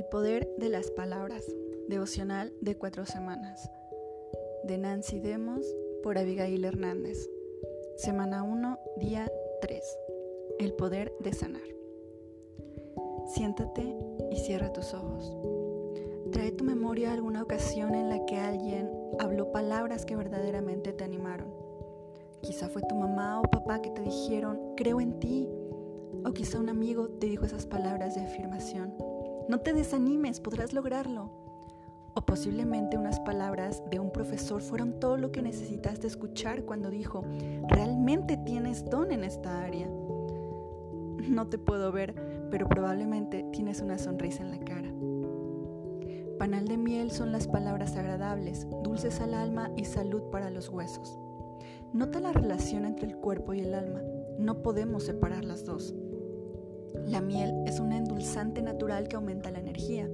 poder de las palabras. Devocional de cuatro semanas. De Nancy Demos por Abigail Hernández. Semana 1, día 3. El poder de sanar. Siéntate y cierra tus ojos. Trae tu memoria alguna ocasión en la que alguien habló palabras que verdaderamente te animaron. Quizá fue tu mamá o papá que te dijeron, creo en ti. O quizá un amigo te dijo esas palabras de afirmación no te desanimes, podrás lograrlo. O posiblemente unas palabras de un profesor fueron todo lo que necesitaste escuchar cuando dijo, realmente tienes don en esta área. No te puedo ver, pero probablemente tienes una sonrisa en la cara. Panal de miel son las palabras agradables, dulces al alma y salud para los huesos. Nota la relación entre el cuerpo y el alma. No podemos separar las dos. La miel es un endulzante natural que aumenta la energía.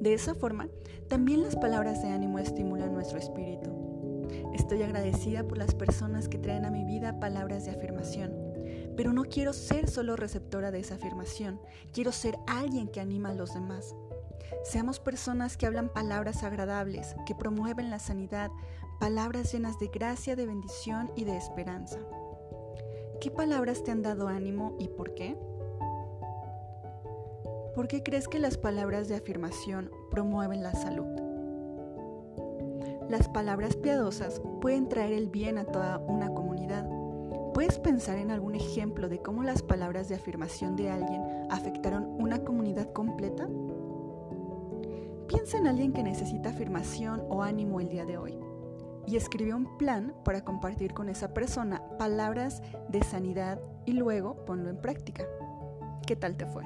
De esa forma, también las palabras de ánimo estimulan nuestro espíritu. Estoy agradecida por las personas que traen a mi vida palabras de afirmación, pero no quiero ser solo receptora de esa afirmación, quiero ser alguien que anima a los demás. Seamos personas que hablan palabras agradables, que promueven la sanidad, palabras llenas de gracia, de bendición y de esperanza. ¿Qué palabras te han dado ánimo y por qué? ¿Por qué crees que las palabras de afirmación promueven la salud? Las palabras piadosas pueden traer el bien a toda una comunidad. ¿Puedes pensar en algún ejemplo de cómo las palabras de afirmación de alguien afectaron una comunidad completa? Piensa en alguien que necesita afirmación o ánimo el día de hoy y escribe un plan para compartir con esa persona palabras de sanidad y luego ponlo en práctica. ¿Qué tal te fue?